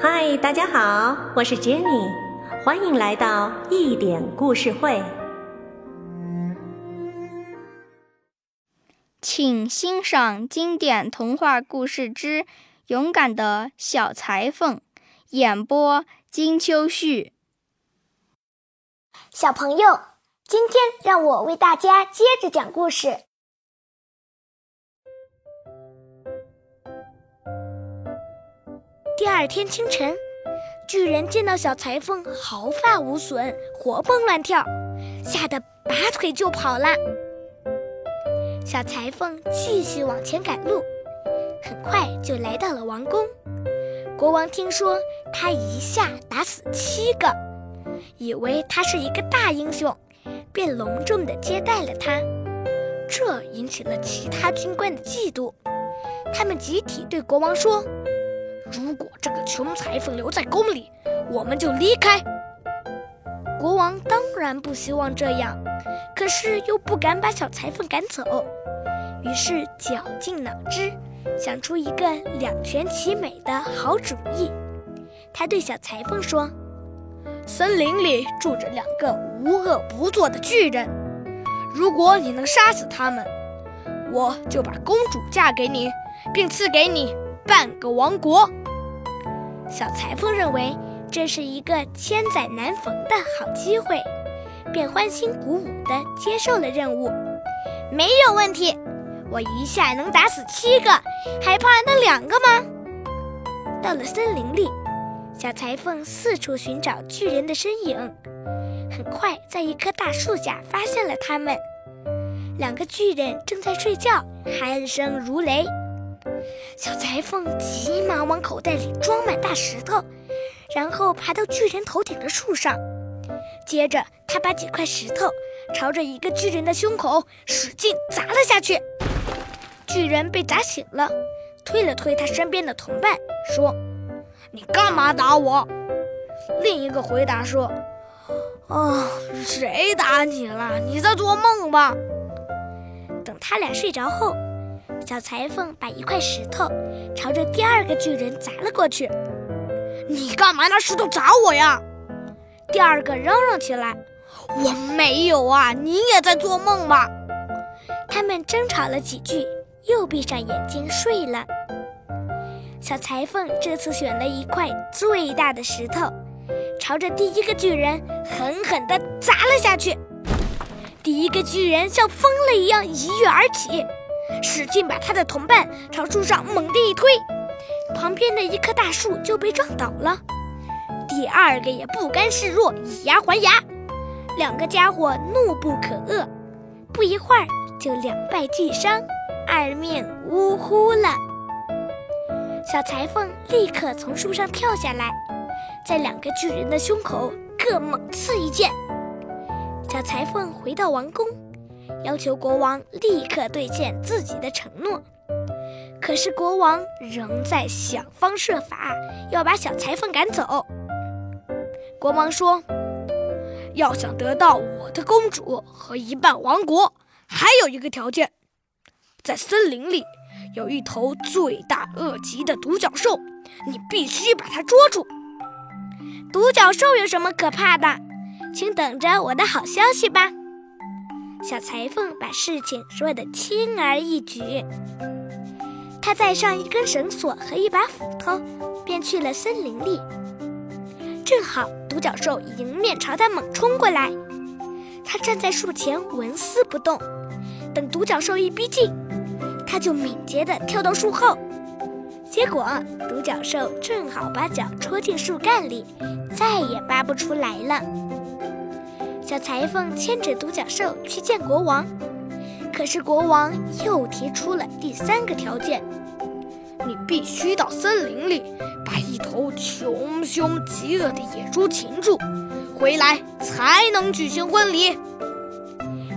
嗨，大家好，我是 Jenny，欢迎来到一点故事会。请欣赏经典童话故事之《勇敢的小裁缝》，演播金秋旭。小朋友，今天让我为大家接着讲故事。第二天清晨，巨人见到小裁缝毫发无损、活蹦乱跳，吓得拔腿就跑了。小裁缝继续往前赶路，很快就来到了王宫。国王听说他一下打死七个，以为他是一个大英雄，便隆重地接待了他。这引起了其他军官的嫉妒，他们集体对国王说。如果这个穷裁缝留在宫里，我们就离开。国王当然不希望这样，可是又不敢把小裁缝赶走，于是绞尽脑汁想出一个两全其美的好主意。他对小裁缝说：“森林里住着两个无恶不作的巨人，如果你能杀死他们，我就把公主嫁给你，并赐给你。”半个王国，小裁缝认为这是一个千载难逢的好机会，便欢欣鼓舞地接受了任务。没有问题，我一下能打死七个，还怕那两个吗？到了森林里，小裁缝四处寻找巨人的身影，很快在一棵大树下发现了他们。两个巨人正在睡觉，鼾声如雷。小裁缝急忙往口袋里装满大石头，然后爬到巨人头顶的树上。接着，他把几块石头朝着一个巨人的胸口使劲砸了下去。巨人被砸醒了，推了推他身边的同伴，说：“你干嘛打我？”另一个回答说：“哦，谁打你了？你在做梦吧？”等他俩睡着后。小裁缝把一块石头朝着第二个巨人砸了过去。“你干嘛拿石头砸我呀？”第二个嚷嚷起来。“我没有啊，你也在做梦吧？”他们争吵了几句，又闭上眼睛睡了。小裁缝这次选了一块最大的石头，朝着第一个巨人狠狠地砸了下去。第一个巨人像疯了一样一跃而起。使劲把他的同伴朝树上猛地一推，旁边的一棵大树就被撞倒了。第二个也不甘示弱，以牙还牙。两个家伙怒不可遏，不一会儿就两败俱伤，二命呜呼了。小裁缝立刻从树上跳下来，在两个巨人的胸口各猛刺一剑。小裁缝回到王宫。要求国王立刻兑现自己的承诺，可是国王仍在想方设法要把小裁缝赶走。国王说：“要想得到我的公主和一半王国，还有一个条件，在森林里有一头罪大恶极的独角兽，你必须把它捉住。”独角兽有什么可怕的？请等着我的好消息吧。小裁缝把事情说得轻而易举，他带上一根绳索和一把斧头，便去了森林里。正好独角兽迎面朝他猛冲过来，他站在树前纹丝不动，等独角兽一逼近，他就敏捷地跳到树后。结果独角兽正好把脚戳进树干里，再也拔不出来了。小裁缝牵着独角兽去见国王，可是国王又提出了第三个条件：你必须到森林里把一头穷凶极恶的野猪擒住，回来才能举行婚礼。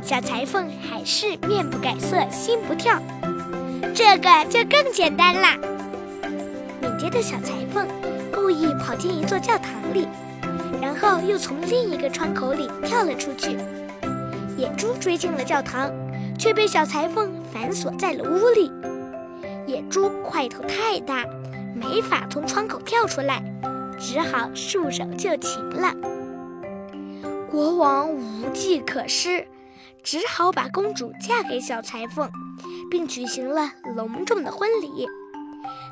小裁缝还是面不改色心不跳，这个就更简单啦。敏捷的小裁缝故意跑进一座教堂里。然后又从另一个窗口里跳了出去，野猪追进了教堂，却被小裁缝反锁在了屋里。野猪块头太大，没法从窗口跳出来，只好束手就擒了。国王无计可施，只好把公主嫁给小裁缝，并举行了隆重的婚礼。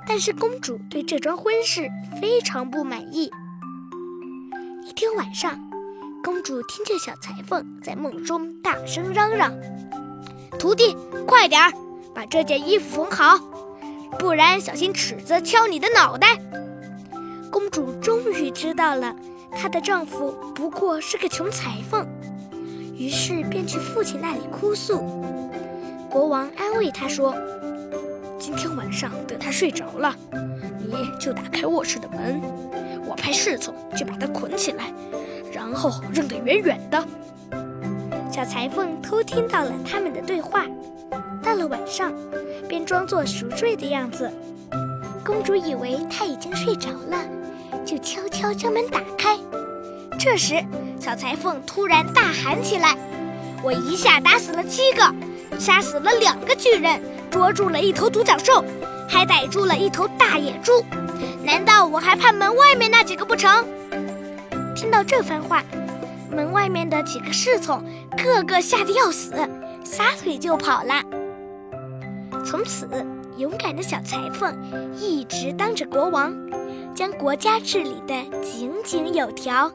但是公主对这桩婚事非常不满意。一天晚上，公主听见小裁缝在梦中大声嚷嚷：“徒弟，快点儿把这件衣服缝好，不然小心尺子敲你的脑袋！”公主终于知道了，她的丈夫不过是个穷裁缝，于是便去父亲那里哭诉。国王安慰她说。今天晚上等他睡着了，你就打开卧室的门，我派侍从去把他捆起来，然后扔得远远的。小裁缝偷听到了他们的对话，到了晚上，便装作熟睡的样子。公主以为他已经睡着了，就悄悄将门打开。这时，小裁缝突然大喊起来：“我一下打死了七个，杀死了两个巨人。”捉住了一头独角兽，还逮住了一头大野猪，难道我还怕门外面那几个不成？听到这番话，门外面的几个侍从个个吓得要死，撒腿就跑了。从此，勇敢的小裁缝一直当着国王，将国家治理得井井有条。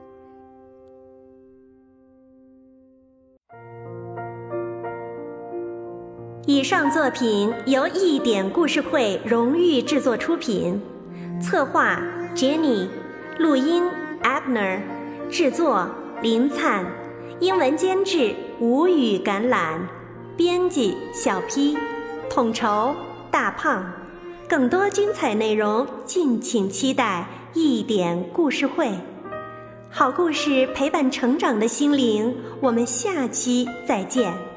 以上作品由一点故事会荣誉制作出品，策划 Jenny，录音 Abner，制作林灿，英文监制吴语橄榄，编辑小 P，统筹大胖。更多精彩内容，敬请期待一点故事会。好故事陪伴成长的心灵，我们下期再见。